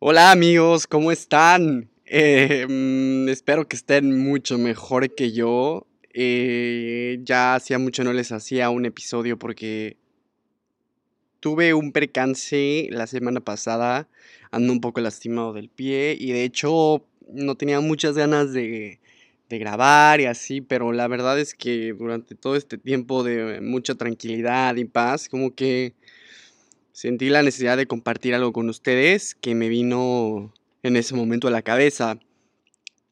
Hola amigos, ¿cómo están? Eh, espero que estén mucho mejor que yo. Eh, ya hacía mucho no les hacía un episodio porque tuve un percance la semana pasada. Ando un poco lastimado del pie y de hecho no tenía muchas ganas de, de grabar y así, pero la verdad es que durante todo este tiempo de mucha tranquilidad y paz, como que sentí la necesidad de compartir algo con ustedes que me vino en ese momento a la cabeza.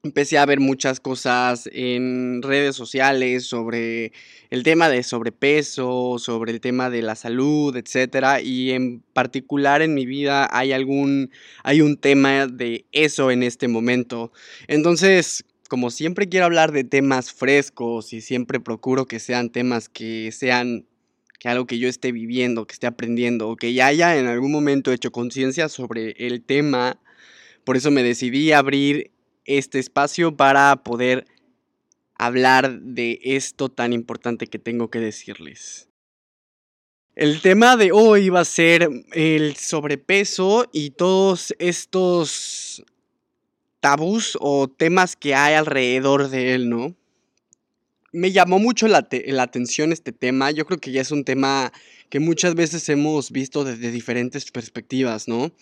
Empecé a ver muchas cosas en redes sociales sobre el tema de sobrepeso, sobre el tema de la salud, etcétera, y en particular en mi vida hay algún hay un tema de eso en este momento. Entonces, como siempre quiero hablar de temas frescos y siempre procuro que sean temas que sean que algo que yo esté viviendo, que esté aprendiendo, o que ya haya en algún momento hecho conciencia sobre el tema. Por eso me decidí abrir este espacio para poder hablar de esto tan importante que tengo que decirles. El tema de hoy va a ser el sobrepeso y todos estos tabús o temas que hay alrededor de él, ¿no? Me llamó mucho la, atención este tema. Yo creo que ya es un tema que muchas veces hemos visto desde diferentes perspectivas, ¿no?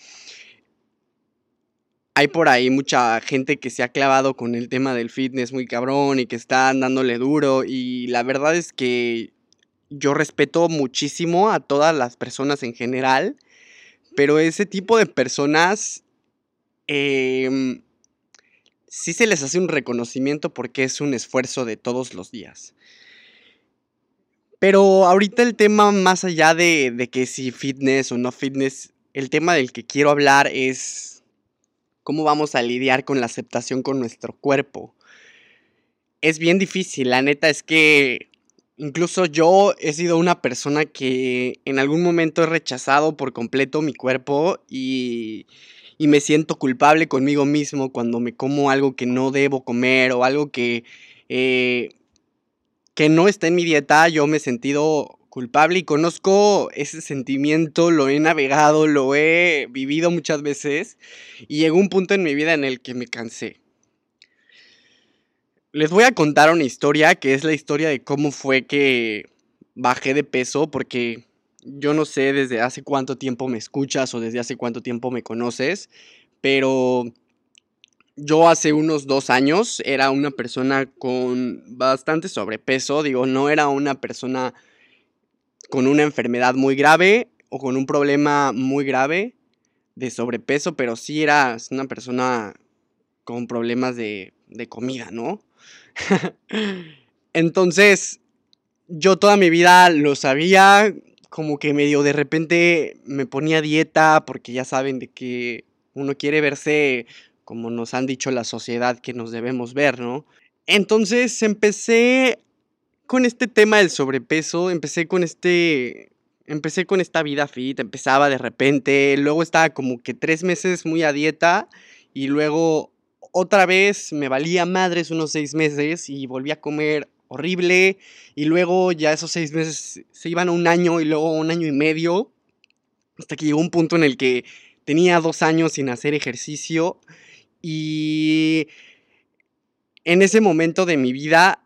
Hay por ahí mucha gente que se ha clavado con el tema del fitness muy cabrón y que está dándole duro y la verdad es que yo respeto muchísimo a todas las personas en general, pero ese tipo de personas eh, sí se les hace un reconocimiento porque es un esfuerzo de todos los días. Pero ahorita el tema más allá de, de que si fitness o no fitness, el tema del que quiero hablar es cómo vamos a lidiar con la aceptación con nuestro cuerpo. Es bien difícil, la neta es que incluso yo he sido una persona que en algún momento he rechazado por completo mi cuerpo y y me siento culpable conmigo mismo cuando me como algo que no debo comer o algo que, eh, que no está en mi dieta, yo me he sentido culpable y conozco ese sentimiento, lo he navegado, lo he vivido muchas veces y llegó un punto en mi vida en el que me cansé. Les voy a contar una historia que es la historia de cómo fue que bajé de peso porque yo no sé desde hace cuánto tiempo me escuchas o desde hace cuánto tiempo me conoces, pero yo hace unos dos años era una persona con bastante sobrepeso, digo, no era una persona con una enfermedad muy grave o con un problema muy grave de sobrepeso, pero sí era una persona con problemas de, de comida, ¿no? Entonces, yo toda mi vida lo sabía, como que medio de repente me ponía dieta porque ya saben de que uno quiere verse como nos han dicho la sociedad que nos debemos ver, ¿no? Entonces empecé con este tema del sobrepeso, empecé con este empecé con esta vida fit, empezaba de repente, luego estaba como que tres meses muy a dieta y luego otra vez me valía madres unos seis meses y volví a comer horrible. Y luego ya esos seis meses se iban a un año y luego un año y medio. Hasta que llegó un punto en el que tenía dos años sin hacer ejercicio. Y en ese momento de mi vida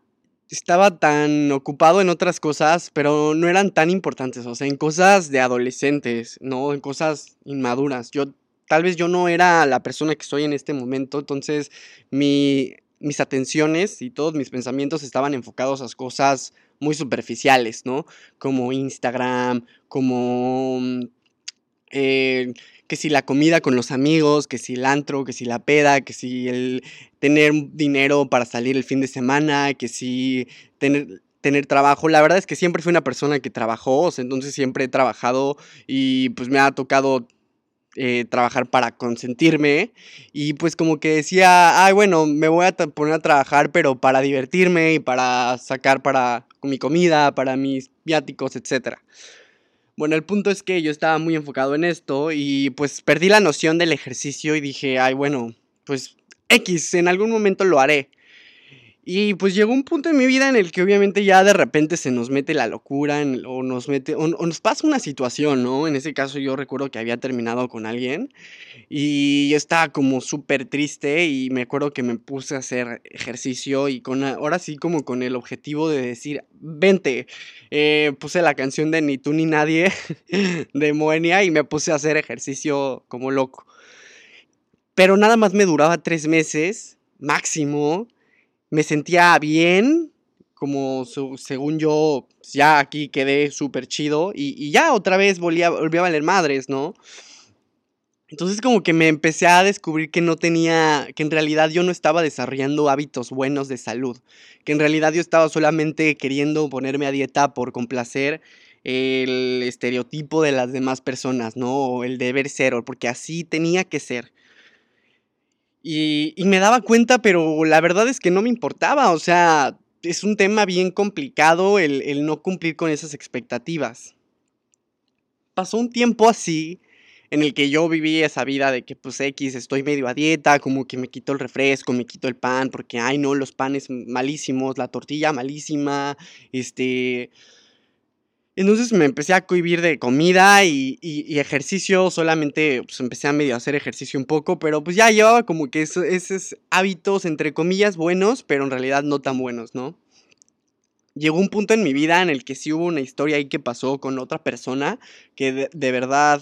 estaba tan ocupado en otras cosas, pero no eran tan importantes, o sea, en cosas de adolescentes, no en cosas inmaduras. Yo tal vez yo no era la persona que soy en este momento, entonces mi mis atenciones y todos mis pensamientos estaban enfocados a cosas muy superficiales, ¿no? Como Instagram, como... Mm, eh, que si la comida con los amigos, que si el antro, que si la peda, que si el tener dinero para salir el fin de semana, que si tener, tener trabajo. La verdad es que siempre fui una persona que trabajó, entonces siempre he trabajado y pues me ha tocado eh, trabajar para consentirme y pues como que decía, ay bueno, me voy a poner a trabajar pero para divertirme y para sacar para mi comida, para mis viáticos, etc. Bueno, el punto es que yo estaba muy enfocado en esto y pues perdí la noción del ejercicio y dije, ay bueno, pues X, en algún momento lo haré. Y pues llegó un punto en mi vida en el que obviamente ya de repente se nos mete la locura o nos mete o, nos pasa una situación, ¿no? En ese caso yo recuerdo que había terminado con alguien y yo estaba como súper triste y me acuerdo que me puse a hacer ejercicio y con ahora sí como con el objetivo de decir, vente, eh, puse la canción de Ni tú ni nadie de Moenia y me puse a hacer ejercicio como loco. Pero nada más me duraba tres meses máximo me sentía bien, como según yo, ya aquí quedé súper chido y, ya otra vez volví a, valer madres, ¿no? Entonces como que me empecé a descubrir que no tenía, que en realidad yo no estaba desarrollando hábitos buenos de salud, que en realidad yo estaba solamente queriendo ponerme a dieta por complacer el estereotipo de las demás personas, ¿no? O el deber ser, porque así tenía que ser. Y, me daba cuenta, pero la verdad es que no me importaba, o sea, es un tema bien complicado el, no cumplir con esas expectativas. Pasó un tiempo así en el que yo viví esa vida de que pues X, estoy medio a dieta, como que me quito el refresco, me quito el pan, porque ay no, los panes malísimos, la tortilla malísima, este, entonces me empecé a cohibir de comida y, ejercicio, solamente pues empecé a medio hacer ejercicio un poco, pero pues ya llevaba como que esos hábitos entre comillas buenos, pero en realidad no tan buenos, ¿no? Llegó un punto en mi vida en el que sí hubo una historia ahí que pasó con otra persona que de, de verdad,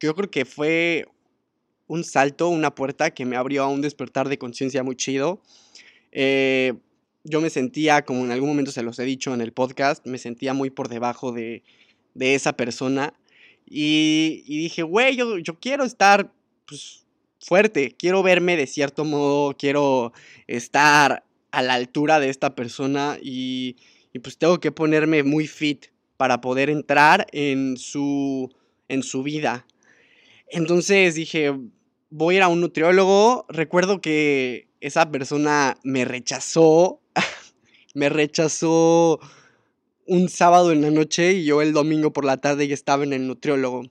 yo creo que fue un salto, una puerta que me abrió a un despertar de conciencia muy chido. Eh, yo me sentía, como en algún momento se los he dicho en el podcast, me sentía muy por debajo de, esa persona. Y, dije, güey, yo, quiero estar pues, fuerte, quiero verme de cierto modo, quiero estar a la altura de esta persona y, y pues tengo que ponerme muy fit para poder entrar en su, en su vida. Entonces dije, voy a ir a un nutriólogo. Recuerdo que esa persona me rechazó me rechazó un sábado en la noche y yo el domingo por la tarde ya estaba en el nutriólogo.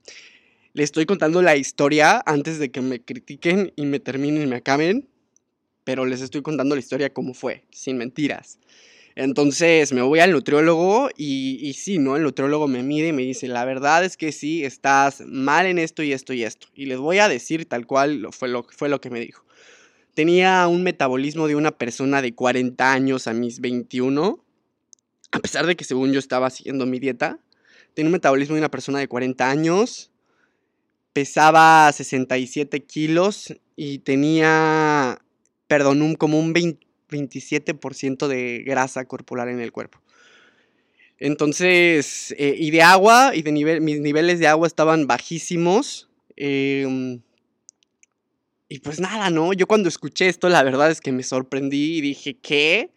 Le estoy contando la historia antes de que me critiquen y me terminen y me acaben, pero les estoy contando la historia como fue, sin mentiras. Entonces me voy al nutriólogo y, y sí, ¿no? El nutriólogo me mide y me dice, la verdad es que sí, estás mal en esto y esto y esto. Y les voy a decir tal cual fue lo, fue lo que me dijo. Tenía un metabolismo de una persona de 40 años a mis 21. A pesar de que según yo estaba siguiendo mi dieta. Tenía un metabolismo de una persona de 40 años. Pesaba 67 kilos y tenía, perdón, un, como un 27% de grasa corporal en el cuerpo. Entonces, eh, y de agua, y de nivel, mis niveles de agua estaban bajísimos. Eh, y pues nada, ¿no? Yo cuando escuché esto, la verdad es que me sorprendí y dije, ¿qué?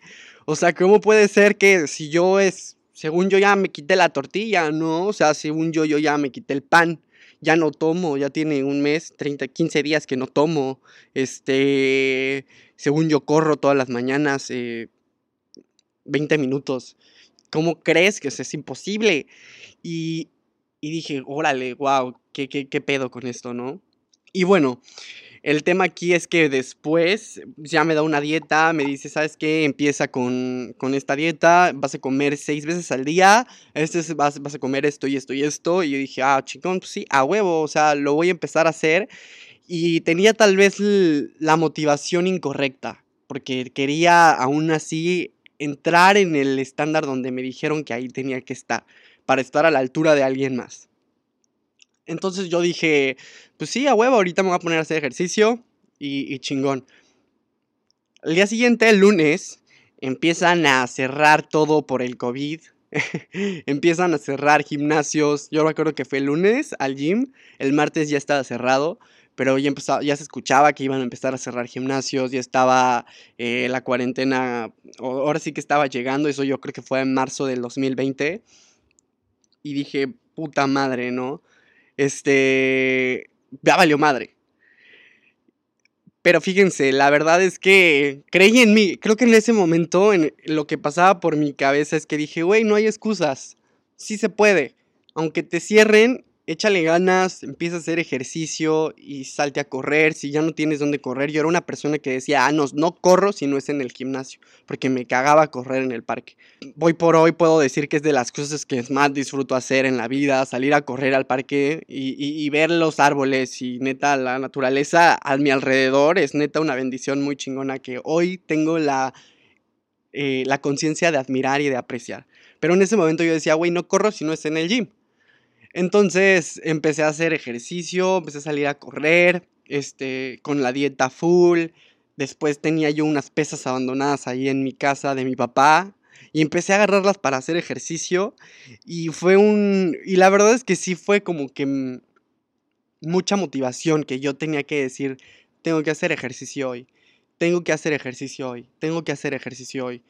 O sea, ¿cómo puede ser que si yo es, según yo ya me quité la tortilla, ¿no? O sea, según yo, yo ya me quité el pan, ya no tomo, ya tiene un mes, 30, 15 días que no tomo, este, según yo corro todas las mañanas, 20 eh, minutos. ¿Cómo crees que es imposible? Y, y dije, órale, wow, ¿qué, qué, qué pedo con esto, no? Y bueno, el tema aquí es que después ya me da una dieta, me dice, ¿sabes qué? Empieza con, esta dieta, vas a comer seis veces al día, este vas, vas, a comer esto y esto y esto. Y yo dije, ah, chicón, pues sí, a huevo, o sea, lo voy a empezar a hacer. Y tenía tal vez la motivación incorrecta, porque quería aún así entrar en el estándar donde me dijeron que ahí tenía que estar, para estar a la altura de alguien más. Entonces yo dije, pues sí, a huevo, ahorita me voy a poner a hacer ejercicio y, chingón. El día siguiente, el lunes, empiezan a cerrar todo por el COVID. empiezan a cerrar gimnasios. Yo recuerdo que fue el lunes al gym, el martes ya estaba cerrado, pero ya, empezaba, ya se escuchaba que iban a empezar a cerrar gimnasios, ya estaba eh, la cuarentena, ahora sí que estaba llegando, eso yo creo que fue en marzo del 2020. Y dije, puta madre, ¿no? Este, ya valió madre. Pero fíjense, la verdad es que creí en mí. Creo que en ese momento en lo que pasaba por mi cabeza es que dije, güey, no hay excusas. Sí se puede. Aunque te cierren, échale ganas, empieza a hacer ejercicio y salte a correr. Si ya no tienes dónde correr, yo era una persona que decía, ah, no, no corro si no es en el gimnasio, porque me cagaba correr en el parque. Hoy por hoy puedo decir que es de las cosas que más disfruto hacer en la vida, salir a correr al parque y, ver los árboles y neta la naturaleza a mi alrededor es neta una bendición muy chingona que hoy tengo la, eh, la conciencia de admirar y de apreciar. Pero en ese momento yo decía, güey, no corro si no es en el gym. Entonces empecé a hacer ejercicio, empecé a salir a correr, este, con la dieta full. Después tenía yo unas pesas abandonadas ahí en mi casa de mi papá y empecé a agarrarlas para hacer ejercicio y fue un y la verdad es que sí fue como que mucha motivación que yo tenía que decir, tengo que hacer ejercicio hoy. Tengo que hacer ejercicio hoy. Tengo que hacer ejercicio hoy.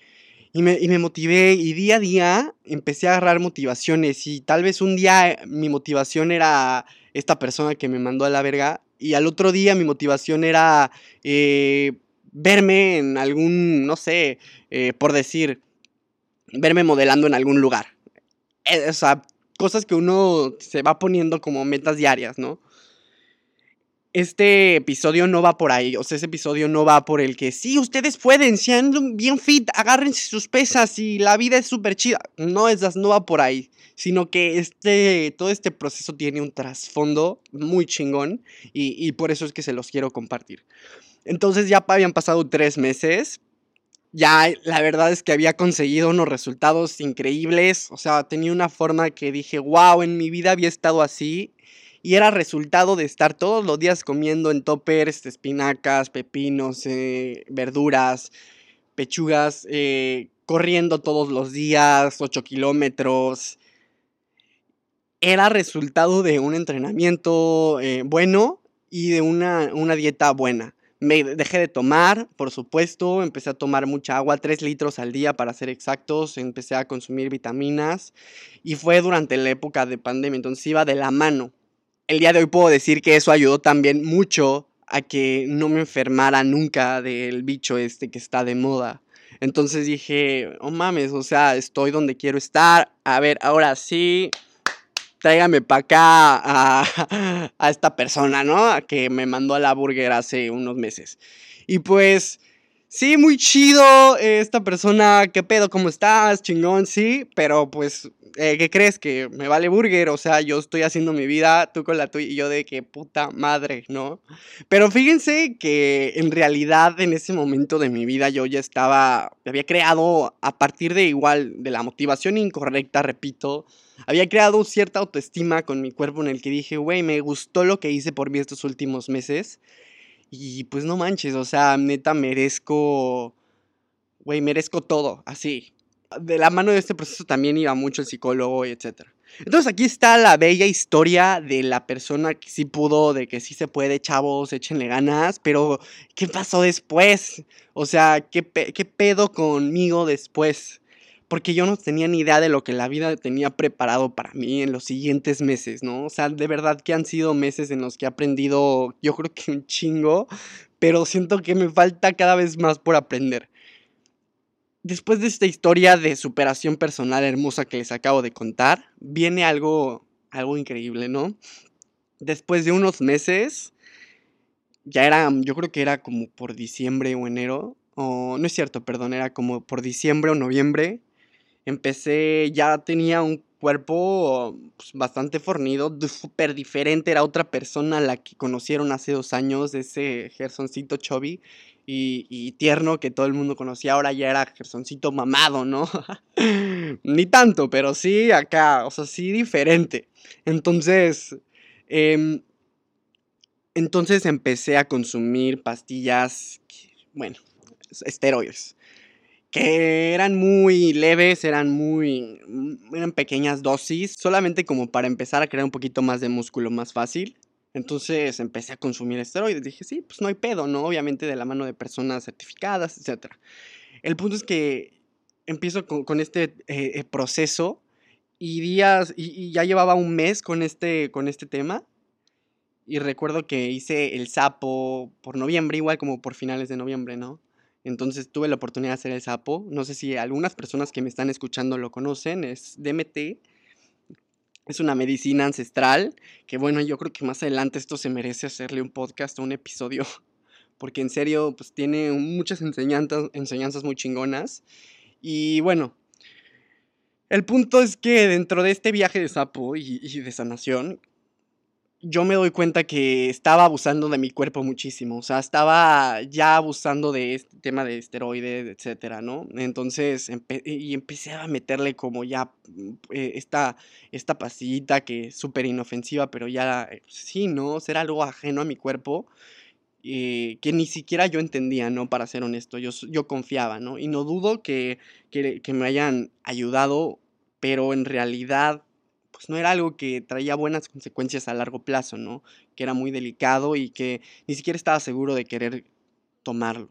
Y me, y me, motivé y día a día empecé a agarrar motivaciones y tal vez un día mi motivación era esta persona que me mandó a la verga y al otro día mi motivación era eh, verme en algún, no sé, eh, por decir, verme modelando en algún lugar. Eh, o sea, cosas que uno se va poniendo como metas diarias, ¿no? Este episodio no va por ahí. O sea, ese episodio no va por el que sí, ustedes pueden, sean bien fit, agárrense sus pesas y la vida es súper chida. No, esas no va por ahí. Sino que este, todo este proceso tiene un trasfondo muy chingón y, y por eso es que se los quiero compartir. Entonces ya habían pasado tres meses. Ya la verdad es que había conseguido unos resultados increíbles. O sea, tenía una forma que dije, wow, en mi vida había estado así y era resultado de estar todos los días comiendo en toppers espinacas, pepinos, eh, verduras, pechugas, eh, corriendo todos los días, 8 kilómetros. Era resultado de un entrenamiento eh, bueno y de una, una dieta buena. Me dejé de tomar, por supuesto, empecé a tomar mucha agua, 3 litros al día para ser exactos, empecé a consumir vitaminas y fue durante la época de pandemia, entonces iba de la mano el día de hoy puedo decir que eso ayudó también mucho a que no me enfermara nunca del bicho este que está de moda. Entonces dije, oh mames, o sea, estoy donde quiero estar. A ver, ahora sí, tráigame para acá a, esta persona, ¿no? Que me mandó a la burger hace unos meses. Y pues Sí, muy chido esta persona, ¿qué pedo? ¿Cómo estás? Chingón, sí, pero pues, eh, ¿qué crees? Que me vale burger, o sea, yo estoy haciendo mi vida, tú con la tuya y yo de que puta madre, ¿no? Pero fíjense que en realidad en ese momento de mi vida yo ya estaba, había creado a partir de igual, de la motivación incorrecta, repito, había creado cierta autoestima con mi cuerpo en el que dije, güey, me gustó lo que hice por mí estos últimos meses. Y pues no manches, o sea, neta merezco, güey, merezco todo, así. De la mano de este proceso también iba mucho el psicólogo y etcétera. Entonces aquí está la bella historia de la persona que sí pudo, de que sí se puede, chavos, échenle ganas, pero ¿qué pasó después? O sea, ¿qué, qué pedo conmigo después? porque yo no tenía ni idea de lo que la vida tenía preparado para mí en los siguientes meses, ¿no? O sea, de verdad que han sido meses en los que he aprendido, yo creo que un chingo, pero siento que me falta cada vez más por aprender. Después de esta historia de superación personal hermosa que les acabo de contar, viene algo, algo increíble, ¿no? Después de unos meses, ya era, yo creo que era como por diciembre o enero, o no es cierto, perdón, era como por diciembre o noviembre, empecé, ya tenía un cuerpo pues, bastante fornido, súper diferente, era otra persona la que conocieron hace dos años, ese Gersoncito chubby y, tierno que todo el mundo conocía, ahora ya era Gersoncito mamado, ¿no? Ni tanto, pero sí acá, o sea, sí diferente. Entonces, em, entonces empecé a consumir pastillas, bueno, esteroides que eran muy leves, eran muy, eran pequeñas dosis, solamente como para empezar a crear un poquito más de músculo más fácil. Entonces empecé a consumir esteroides. Dije, sí, pues no hay pedo, ¿no? Obviamente de la mano de personas certificadas, etc. El punto es que empiezo con, este eh, eh, proceso y días, y, ya llevaba un mes con este, con este tema. Y recuerdo que hice el sapo por noviembre, igual como por finales de noviembre, ¿no? Entonces tuve la oportunidad de hacer el sapo. No sé si algunas personas que me están escuchando lo conocen. Es DMT. Es una medicina ancestral que bueno, yo creo que más adelante esto se merece hacerle un podcast o un episodio porque en serio pues tiene muchas enseñanzas, enseñanzas muy chingonas. Y bueno, el punto es que dentro de este viaje de sapo y, y de sanación, yo me doy cuenta que estaba abusando de mi cuerpo muchísimo, o sea, estaba ya abusando de este tema de esteroides, etcétera, ¿no? Entonces, y empecé a meterle como ya mm, eh, esta, esta pastillita que es súper inofensiva, pero ya, eh, sí, ¿no? Ser algo ajeno a mi cuerpo, eh, que ni siquiera yo entendía, ¿no? Para ser honesto, yo, yo confiaba, ¿no? Y no dudo que, que me hayan ayudado, pero en realidad no era algo que traía buenas consecuencias a largo plazo, ¿no? Que era muy delicado y que ni siquiera estaba seguro de querer tomarlo.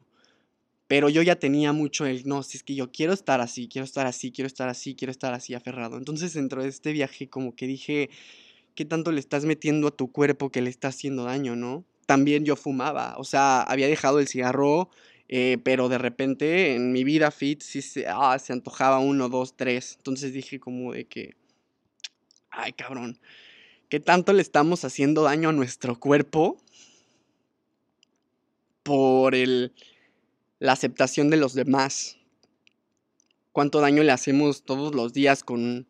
Pero yo ya tenía mucho el, no, si es que yo quiero estar así, quiero estar así, quiero estar así, quiero estar así aferrado. Entonces dentro de este viaje como que dije, ¿qué tanto le estás metiendo a tu cuerpo que le está haciendo daño, no? También yo fumaba, o sea, había dejado el cigarro, eh, pero de repente en mi vida fit sí se, ah, se antojaba uno, dos, tres. Entonces dije como de que, ay cabrón, ¿qué tanto le estamos haciendo daño a nuestro cuerpo por el, la aceptación de los demás? ¿Cuánto daño le hacemos todos los días con,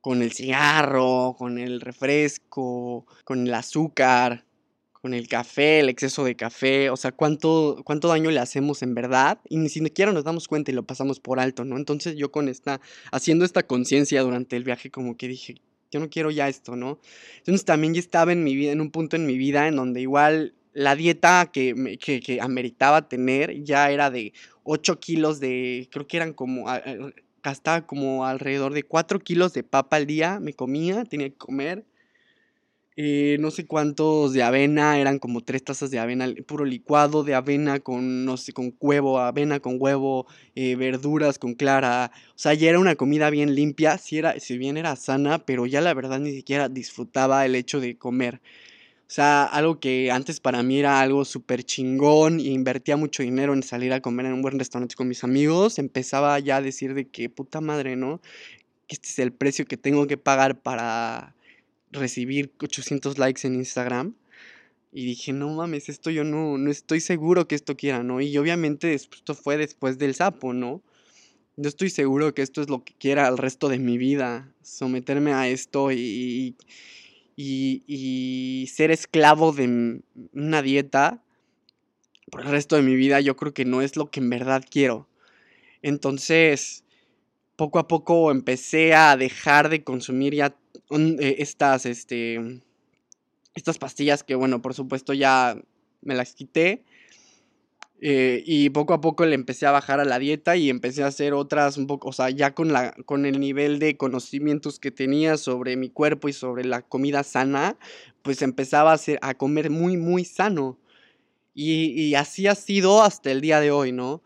con el cigarro, con el refresco, con el azúcar, con el café, el exceso de café, o sea, cuánto, cuánto daño le hacemos en verdad y ni siquiera nos damos cuenta y lo pasamos por alto, ¿no? Entonces yo con esta, haciendo esta conciencia durante el viaje como que dije, yo no quiero ya esto, ¿no? Entonces también ya estaba en mi vida, en un punto en mi vida en donde igual la dieta que, que, ameritaba tener ya era de 8 kilos de, creo que eran como, gastaba como alrededor de 4 kilos de papa al día, me comía, tenía que comer. Eh, no sé cuántos de avena, eran como tres tazas de avena, puro licuado de avena con, no sé, con huevo, avena con huevo, eh, verduras con clara. O sea, ya era una comida bien limpia, si, era, si bien era sana, pero ya la verdad ni siquiera disfrutaba el hecho de comer. O sea, algo que antes para mí era algo súper chingón y invertía mucho dinero en salir a comer en un buen restaurante con mis amigos, empezaba ya a decir de que puta madre, ¿no? Que este es el precio que tengo que pagar para recibir 800 likes en Instagram. Y dije, no mames, esto yo no, no estoy seguro que esto quiera, ¿no? Y obviamente esto fue después del sapo, ¿no? Yo estoy seguro que esto es lo que quiera el resto de mi vida, someterme a esto y, y, y ser esclavo de una dieta por el resto de mi vida, yo creo que no es lo que en verdad quiero. Entonces, poco a poco empecé a dejar de consumir ya eh, estas, este, estas pastillas que, bueno, por supuesto ya me las quité. Eh, y poco a poco le empecé a bajar a la dieta y empecé a hacer otras un poco, o sea, ya con, la, con el nivel de conocimientos que tenía sobre mi cuerpo y sobre la comida sana, pues empezaba a, hacer, a comer muy, muy sano. Y, y así ha sido hasta el día de hoy, ¿no?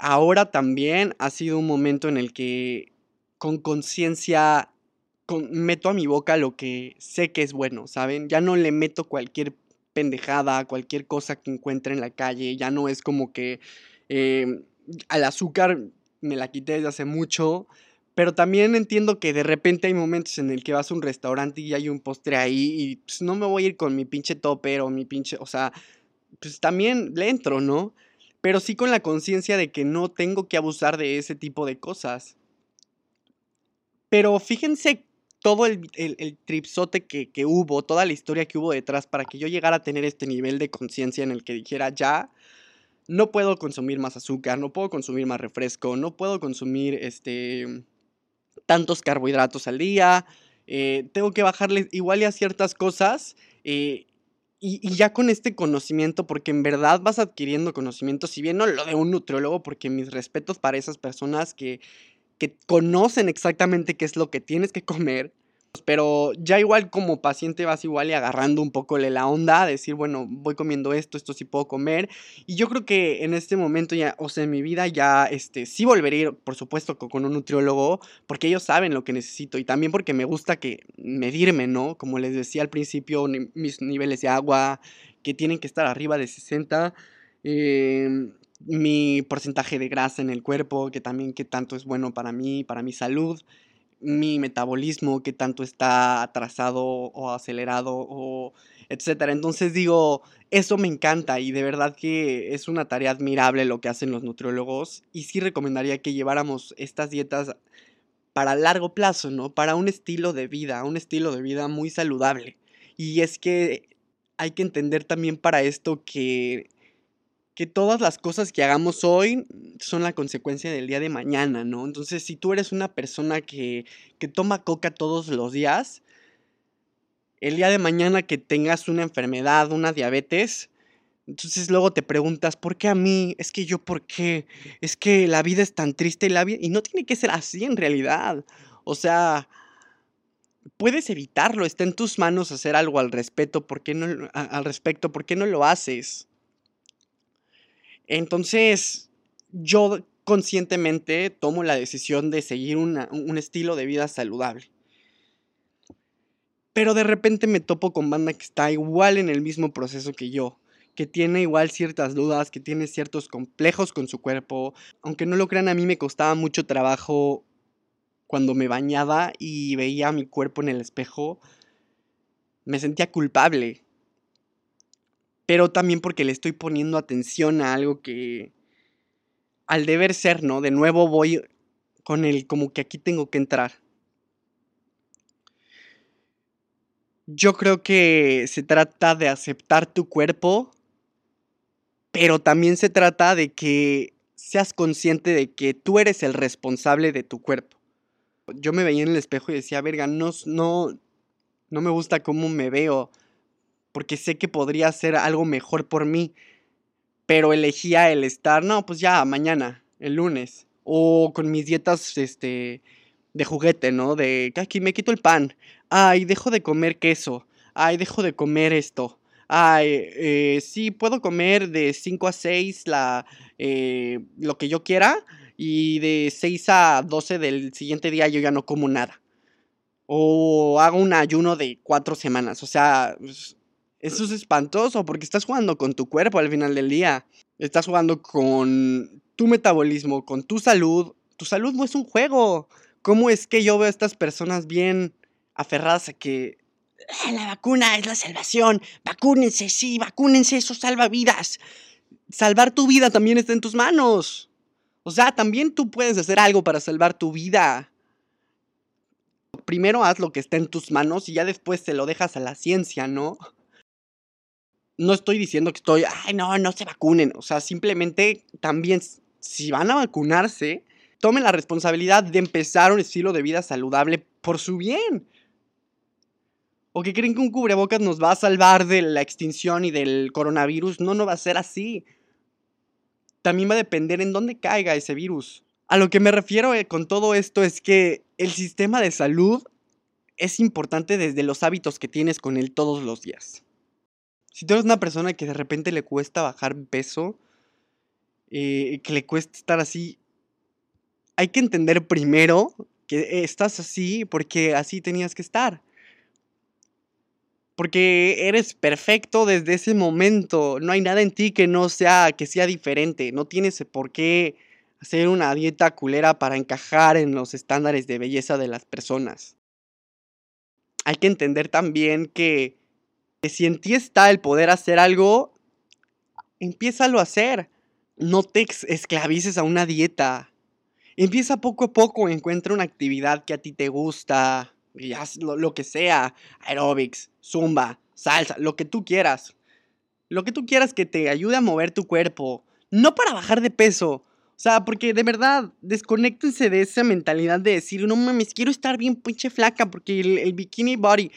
Ahora también ha sido un momento en el que con conciencia meto a mi boca lo que sé que es bueno, ¿saben? Ya no le meto cualquier pendejada, cualquier cosa que encuentre en la calle, ya no es como que em, al azúcar me la quité desde hace mucho, pero también entiendo que de repente hay momentos en el que vas a un restaurante y hay un postre ahí y pues no me voy a ir con mi pinche topper o mi pinche, o sea, pues también le entro, ¿no? Pero sí con la conciencia de que no tengo que abusar de ese tipo de cosas. Pero fíjense todo el, el, tripsote que, que, hubo, toda la historia que hubo detrás para que yo llegara a tener este nivel de conciencia en el que dijera, ya, no puedo consumir más azúcar, no puedo consumir más refresco, no puedo consumir este, tantos carbohidratos al día, eh, tengo que bajarle igual a ciertas cosas. Eh, y, y, ya con este conocimiento, porque en verdad vas adquiriendo conocimiento, si bien no lo de un nutriólogo, porque mis respetos para esas personas que que conocen exactamente qué es lo que tienes que comer, pero ya igual como paciente vas igual y agarrando un poco la onda, decir, bueno, voy comiendo esto, esto sí puedo comer. Y yo creo que en este momento ya, o sea, en mi vida ya, este, sí volveré por supuesto, con un nutriólogo, porque ellos saben lo que necesito y también porque me gusta que medirme, ¿no? Como les decía al principio, mis niveles de agua, que tienen que estar arriba de 60. Eh, mi porcentaje de grasa en el cuerpo, que también qué tanto es bueno para mí, para mi salud. mi metabolismo, qué tanto está atrasado o acelerado o etcétera. Entonces digo, eso me encanta y de verdad que es una tarea admirable lo que hacen los nutriólogos y sí recomendaría que lleváramos estas dietas para largo plazo, ¿no? Para un estilo de vida, un estilo de vida muy saludable. Y es que hay que entender también para esto que que todas las cosas que hagamos hoy son la consecuencia del día de mañana, ¿no? Entonces, si tú eres una persona que, que toma coca todos los días, el día de mañana que tengas una enfermedad, una diabetes, entonces luego te preguntas, ¿por qué a mí? Es que yo, ¿por qué? Es que la vida es tan triste y la vida... Y no tiene que ser así en realidad. O sea, puedes evitarlo, está en tus manos hacer algo al respecto, ¿por qué no, al respecto, ¿por qué no lo haces? Entonces, yo conscientemente tomo la decisión de seguir un estilo de vida saludable. Pero de repente me topo con banda que está igual en el mismo proceso que yo, que tiene igual ciertas dudas, que tiene ciertos complejos con su cuerpo. Aunque no lo crean, a mí me costaba mucho trabajo cuando me bañaba y veía mi cuerpo en el espejo. Me sentía culpable pero también porque le estoy poniendo atención a algo que al deber ser, ¿no? De nuevo voy con el como que aquí tengo que entrar. Yo creo que se trata de aceptar tu cuerpo, pero también se trata de que seas consciente de que tú eres el responsable de tu cuerpo. Yo me veía en el espejo y decía, verga, no, no, no me gusta cómo me veo porque sé que podría hacer algo mejor por mí, pero elegía el estar, no, pues ya, mañana, el lunes, o con mis dietas, este, de juguete, ¿no? De, aquí me quito el pan, ay, dejo de comer queso, ay, dejo de comer esto, ay, eh, sí, puedo comer de 5 a 6 la, eh, lo que yo quiera, y de 6 a 12 del siguiente día yo ya no como nada. O hago un ayuno de cuatro semanas. O sea, pues, eso es espantoso porque estás jugando con tu cuerpo al final del día. Estás jugando con tu metabolismo, con tu salud. Tu salud no es un juego. ¿Cómo es que yo veo a estas personas bien aferradas a que ah, la vacuna es la salvación? Vacúnense, sí, vacúnense, eso salva vidas. Salvar tu vida también está en tus manos. O sea, también tú puedes hacer algo para salvar tu vida. Primero haz lo que está en tus manos y ya después te lo dejas a la ciencia, ¿no? No estoy diciendo que estoy, ay, no, no se vacunen. O sea, simplemente también, si van a vacunarse, tomen la responsabilidad de empezar un estilo de vida saludable por su bien. ¿O que creen que un cubrebocas nos va a salvar de la extinción y del coronavirus? No, no va a ser así. También va a depender en dónde caiga ese virus. A lo que me refiero eh, con todo esto es que el sistema de salud es importante desde los hábitos que tienes con él todos los días. Si tú eres una persona que de repente le cuesta bajar peso, eh, que le cuesta estar así, hay que entender primero que estás así porque así tenías que estar. Porque eres perfecto desde ese momento. No hay nada en ti que no sea, que sea diferente. No tienes por qué hacer una dieta culera para encajar en los estándares de belleza de las personas. Hay que entender también que que si en ti está el poder hacer algo, empiézalo a hacer. No te esclavices a una dieta. Empieza poco a poco, encuentra una actividad que a ti te gusta, y haz lo, que sea, aerobics, zumba, salsa, lo que tú quieras. Lo que tú quieras que te ayude a mover tu cuerpo, no para bajar de peso, o sea, porque de verdad, desconéctense de esa mentalidad de decir, no mames, quiero estar bien pinche flaca porque el, bikini body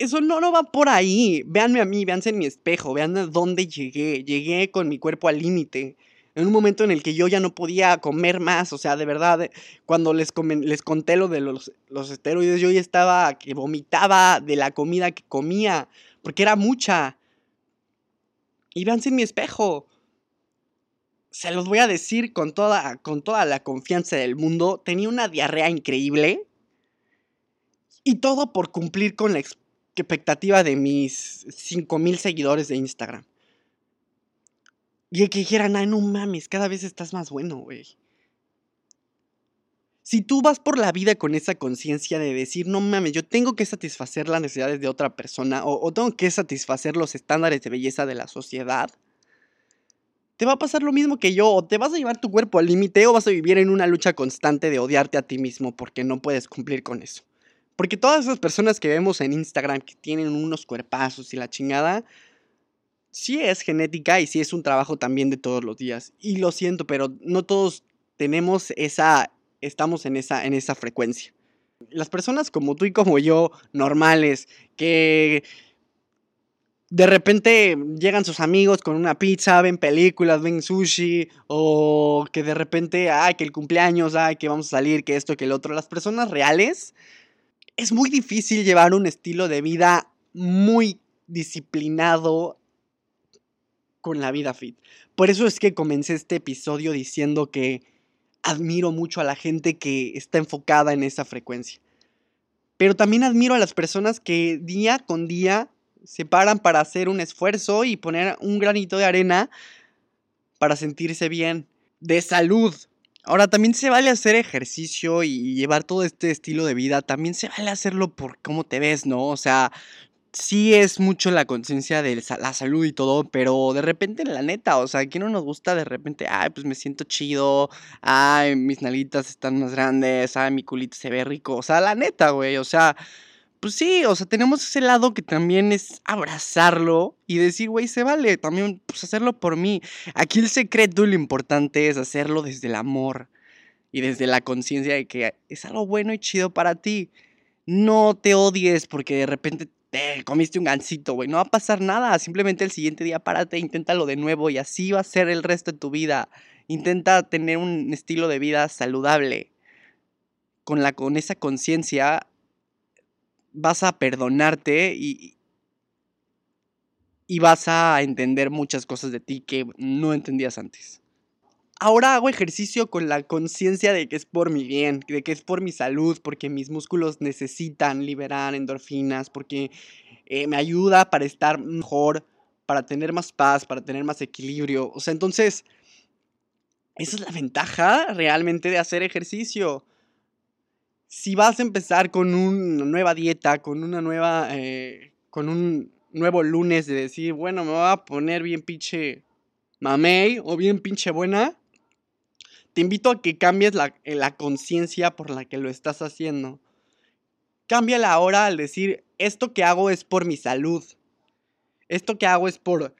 eso no, no va por ahí. Véanme a mí, véanse en mi espejo, vean a dónde llegué. Llegué con mi cuerpo al límite. En un momento en el que yo ya no podía comer más. O sea, de verdad, cuando les, les conté lo de los, los esteroides, yo ya estaba que vomitaba de la comida que comía. Porque era mucha. Y véanse en mi espejo. Se los voy a decir con toda, con toda la confianza del mundo. Tenía una diarrea increíble. Y todo por cumplir con la, expectativa de mis 5000 seguidores de Instagram. Y que dijeran, ay, no mames, cada vez estás más bueno, güey. Si tú vas por la vida con esa conciencia de decir, no mames, yo tengo que satisfacer las necesidades de otra persona o, o tengo que satisfacer los estándares de belleza de la sociedad, te va a pasar lo mismo que yo, o te vas a llevar tu cuerpo al límite o vas a vivir en una lucha constante de odiarte a ti mismo porque no puedes cumplir con eso. Porque todas esas personas que vemos en Instagram que tienen unos cuerpazos y la chingada, sí es genética y sí es un trabajo también de todos los días. Y lo siento, pero no todos tenemos esa, estamos en esa, en esa frecuencia. Las personas como tú y como yo, normales, que de repente llegan sus amigos con una pizza, ven películas, ven sushi, o que de repente, ay, que el cumpleaños, ay, que vamos a salir, que esto, que el otro. Las personas reales, es muy difícil llevar un estilo de vida muy disciplinado con la vida fit. Por eso es que comencé este episodio diciendo que admiro mucho a la gente que está enfocada en esa frecuencia. Pero también admiro a las personas que día con día se paran para hacer un esfuerzo y poner un granito de arena para sentirse bien, de salud. Ahora también se vale hacer ejercicio y llevar todo este estilo de vida, también se vale hacerlo por cómo te ves, ¿no? O sea, sí es mucho la conciencia de la salud y todo, pero de repente, la neta, o sea, aquí no nos gusta de repente, ay, pues me siento chido, ay, mis nalitas están más grandes, ay, mi culito se ve rico, o sea, la neta, güey, o sea, pues sí, o sea, tenemos ese lado que también es abrazarlo y decir, güey, se vale también pues, hacerlo por mí. Aquí el secreto y lo importante es hacerlo desde el amor y desde la conciencia de que es algo bueno y chido para ti. No te odies porque de repente te comiste un gansito, güey. No va a pasar nada. Simplemente el siguiente día párate, inténtalo de nuevo y así va a ser el resto de tu vida. Intenta tener un estilo de vida saludable. Con, la, con esa conciencia vas a perdonarte y, y vas a entender muchas cosas de ti que no entendías antes. Ahora hago ejercicio con la conciencia de que es por mi bien, de que es por mi salud, porque mis músculos necesitan liberar endorfinas, porque eh, me ayuda para estar mejor, para tener más paz, para tener más equilibrio. O sea, entonces, esa es la ventaja realmente de hacer ejercicio si vas a empezar con una nueva dieta, con una nueva, eh, con un nuevo lunes de decir, bueno, me voy a poner bien pinche mamey o bien pinche buena, te invito a que cambies la, eh, la conciencia por la que lo estás haciendo. Cámbiala ahora al decir, esto que hago es por mi salud. Esto que hago es por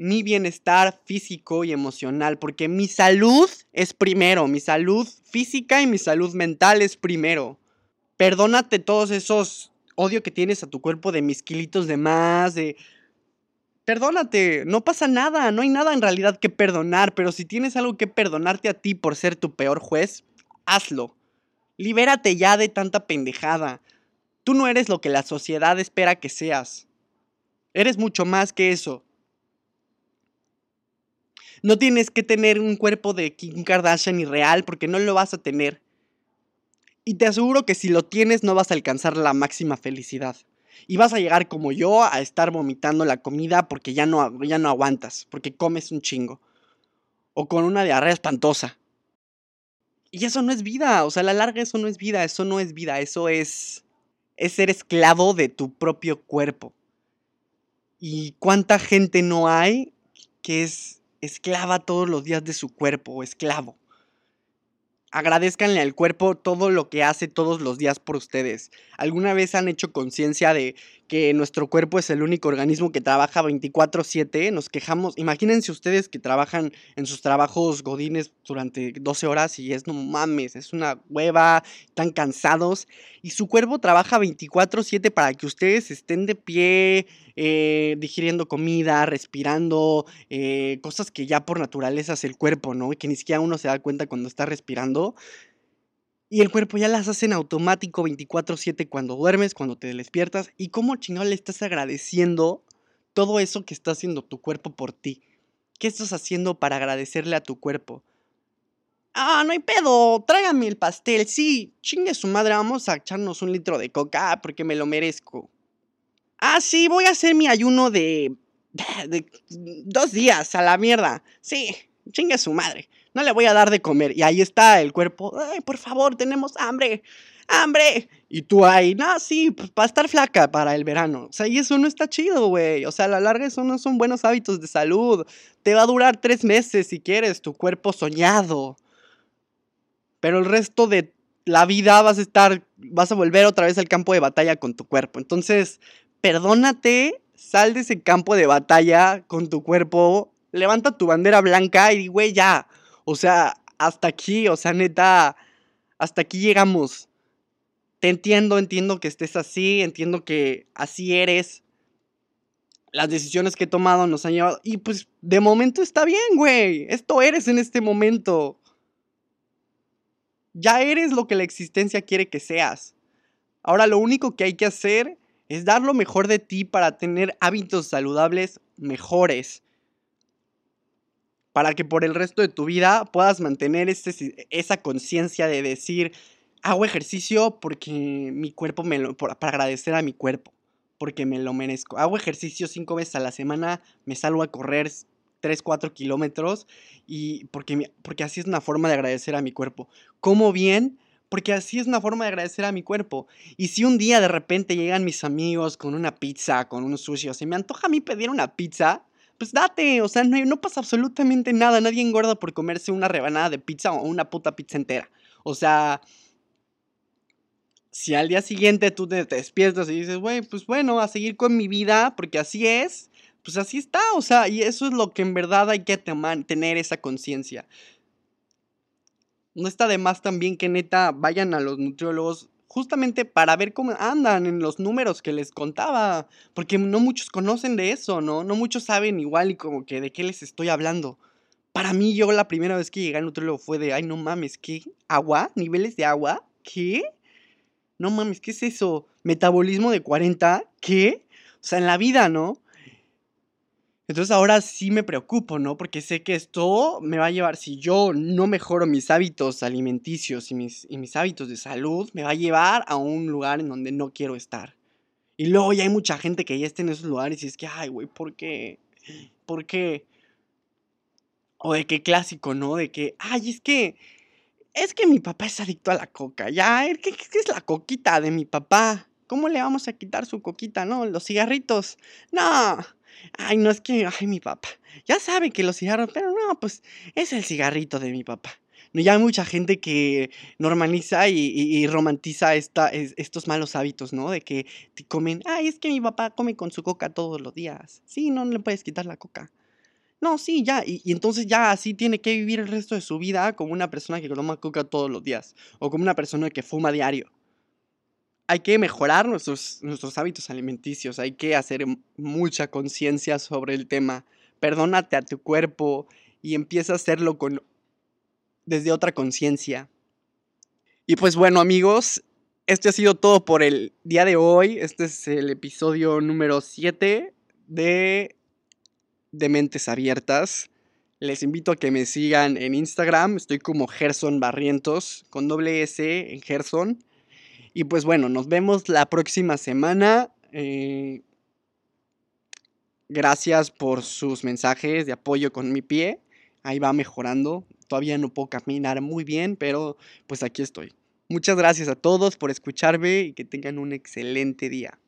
mi bienestar físico y emocional, porque mi salud es primero, mi salud física y mi salud mental es primero. Perdónate todos esos odio que tienes a tu cuerpo de mis kilitos de más, de... Perdónate, no pasa nada, no hay nada en realidad que perdonar, pero si tienes algo que perdonarte a ti por ser tu peor juez, hazlo. Libérate ya de tanta pendejada. Tú no eres lo que la sociedad espera que seas. Eres mucho más que eso. No tienes que tener un cuerpo de Kim Kardashian irreal porque no lo vas a tener. Y te aseguro que si lo tienes no vas a alcanzar la máxima felicidad. Y vas a llegar como yo a estar vomitando la comida porque ya no, ya no aguantas, porque comes un chingo. O con una diarrea espantosa. Y eso no es vida, o sea, a la larga eso no es vida, eso no es vida, eso es es ser esclavo de tu propio cuerpo. ¿Y cuánta gente no hay que es esclava todos los días de su cuerpo, esclavo. Agradezcanle al cuerpo todo lo que hace todos los días por ustedes. ¿Alguna vez han hecho conciencia de que nuestro cuerpo es el único organismo que trabaja 24/7? Nos quejamos. Imagínense ustedes que trabajan en sus trabajos godines durante 12 horas y es no mames, es una hueva, están cansados y su cuerpo trabaja 24/7 para que ustedes estén de pie, eh, digiriendo comida, respirando, eh, cosas que ya por naturaleza es el cuerpo, ¿no? Y que ni siquiera uno se da cuenta cuando está respirando. Y el cuerpo ya las hace en automático 24/7 cuando duermes, cuando te despiertas. ¿Y cómo chingado le estás agradeciendo todo eso que está haciendo tu cuerpo por ti? ¿Qué estás haciendo para agradecerle a tu cuerpo? Ah, no hay pedo, tráigame el pastel, sí, chingue su madre, vamos a echarnos un litro de coca ah, porque me lo merezco. Ah, sí, voy a hacer mi ayuno de, de dos días a la mierda. Sí, chingue su madre. No le voy a dar de comer. Y ahí está el cuerpo, ay, por favor, tenemos hambre, hambre. Y tú ahí, no, sí, pues estar flaca para el verano. O sea, y eso no está chido, güey. O sea, a la larga eso no son buenos hábitos de salud. Te va a durar tres meses si quieres, tu cuerpo soñado. Pero el resto de la vida vas a estar, vas a volver otra vez al campo de batalla con tu cuerpo. Entonces, perdónate, sal de ese campo de batalla con tu cuerpo, levanta tu bandera blanca y güey, ya. O sea, hasta aquí, o sea, neta, hasta aquí llegamos. Te entiendo, entiendo que estés así, entiendo que así eres. Las decisiones que he tomado nos han llevado. Y pues de momento está bien, güey. Esto eres en este momento. Ya eres lo que la existencia quiere que seas. Ahora lo único que hay que hacer es dar lo mejor de ti para tener hábitos saludables mejores. Para que por el resto de tu vida puedas mantener esa conciencia de decir, hago ejercicio porque mi cuerpo me lo, para agradecer a mi cuerpo, porque me lo merezco. Hago ejercicio cinco veces a la semana, me salgo a correr 3, 4 kilómetros y porque, porque así es una forma de agradecer a mi cuerpo. Como bien, porque así es una forma de agradecer a mi cuerpo. Y si un día de repente llegan mis amigos con una pizza, con un sushi, o se me antoja a mí pedir una pizza, pues date, o sea, no, pasa absolutamente nada, nadie engorda por comerse una rebanada de pizza o una puta pizza entera. O sea, si al día siguiente tú te, despiertas y dices, güey, pues bueno, a seguir con mi vida, porque así es, pues así está, o sea, y eso es lo que en verdad hay que tener esa conciencia. No está de más también que neta vayan a los nutriólogos justamente para ver cómo andan en los números que les contaba, porque no muchos conocen de eso, ¿no? No muchos saben igual y como que de qué les estoy hablando. Para mí, yo la primera vez que llegué al nutriólogo fue de, ay, no mames, ¿qué? ¿Agua? ¿Niveles de agua? ¿Qué? No mames, ¿qué es eso? ¿Metabolismo de 40? ¿Qué? O sea, en la vida, ¿no? Entonces ahora sí me preocupo, ¿no? Porque sé que esto me va a llevar, si yo no mejoro mis hábitos alimenticios y mis, y mis hábitos de salud, me va a llevar a un lugar en donde no quiero estar. Y luego ya hay mucha gente que ya está en esos lugares y es que, ay, güey, ¿por qué? ¿Por qué? O de qué clásico, ¿no? De que, ay, es que, es que mi papá es adicto a la coca. Ya, ¿qué, qué es la coquita de mi papá? ¿Cómo le vamos a quitar su coquita, no? Los cigarritos. No. Ay, no es que, ay, mi papá. Ya sabe que los cigarros, pero no, pues es el cigarrito de mi papá. No, ya hay mucha gente que normaliza y, romantiza esta, estos malos hábitos, ¿no? De que te comen, ay, es que mi papá come con su coca todos los días. Sí, no le puedes quitar la coca. No, sí, ya. Y, y, entonces ya así tiene que vivir el resto de su vida como una persona que toma coca todos los días. O como una persona que fuma diario hay que mejorar nuestros, nuestros hábitos alimenticios, hay que hacer mucha conciencia sobre el tema. Perdónate a tu cuerpo y empieza a hacerlo con, desde otra conciencia. Y pues bueno amigos, esto ha sido todo por el día de hoy. Este es el episodio número 7 de De Mentes Abiertas. Les invito a que me sigan en Instagram. Estoy como Gerson Barrientos, con doble S en Gerson. Y pues bueno, nos vemos la próxima semana. Eh, gracias por sus mensajes de apoyo con mi pie. Ahí va mejorando. Todavía no puedo caminar muy bien, pero pues aquí estoy. Muchas gracias a todos por escucharme y que tengan un excelente día.